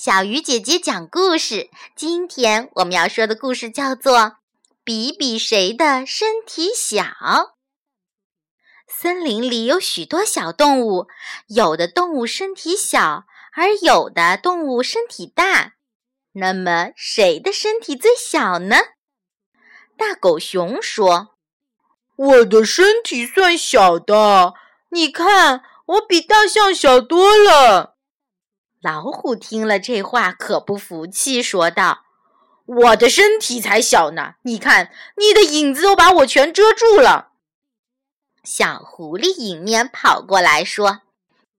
小鱼姐姐讲故事。今天我们要说的故事叫做《比比谁的身体小》。森林里有许多小动物，有的动物身体小，而有的动物身体大。那么，谁的身体最小呢？大狗熊说：“我的身体算小的，你看，我比大象小多了。”老虎听了这话，可不服气，说道：“我的身体才小呢！你看，你的影子都把我全遮住了。”小狐狸迎面跑过来，说：“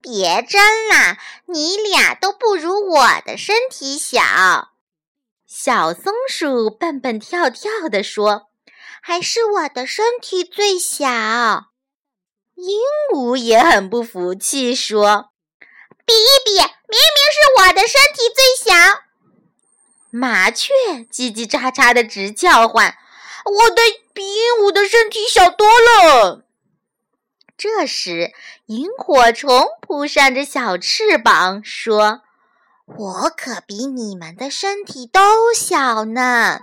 别争了，你俩都不如我的身体小。”小松鼠蹦蹦跳跳地说：“还是我的身体最小。”鹦鹉也很不服气，说：“比一比。”明明是我的身体最小，麻雀叽叽喳喳的直叫唤，我的比鹦鹉的身体小多了。这时，萤火虫扑扇着小翅膀说：“我可比你们的身体都小呢。”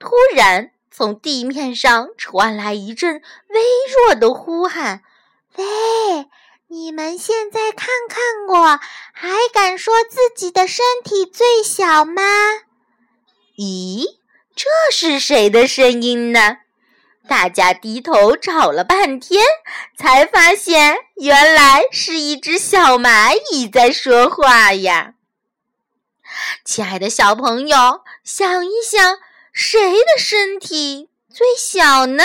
突然，从地面上传来一阵微弱的呼喊：“喂！”你们现在看看我，还敢说自己的身体最小吗？咦，这是谁的声音呢？大家低头找了半天，才发现原来是一只小蚂蚁在说话呀！亲爱的小朋友，想一想，谁的身体最小呢？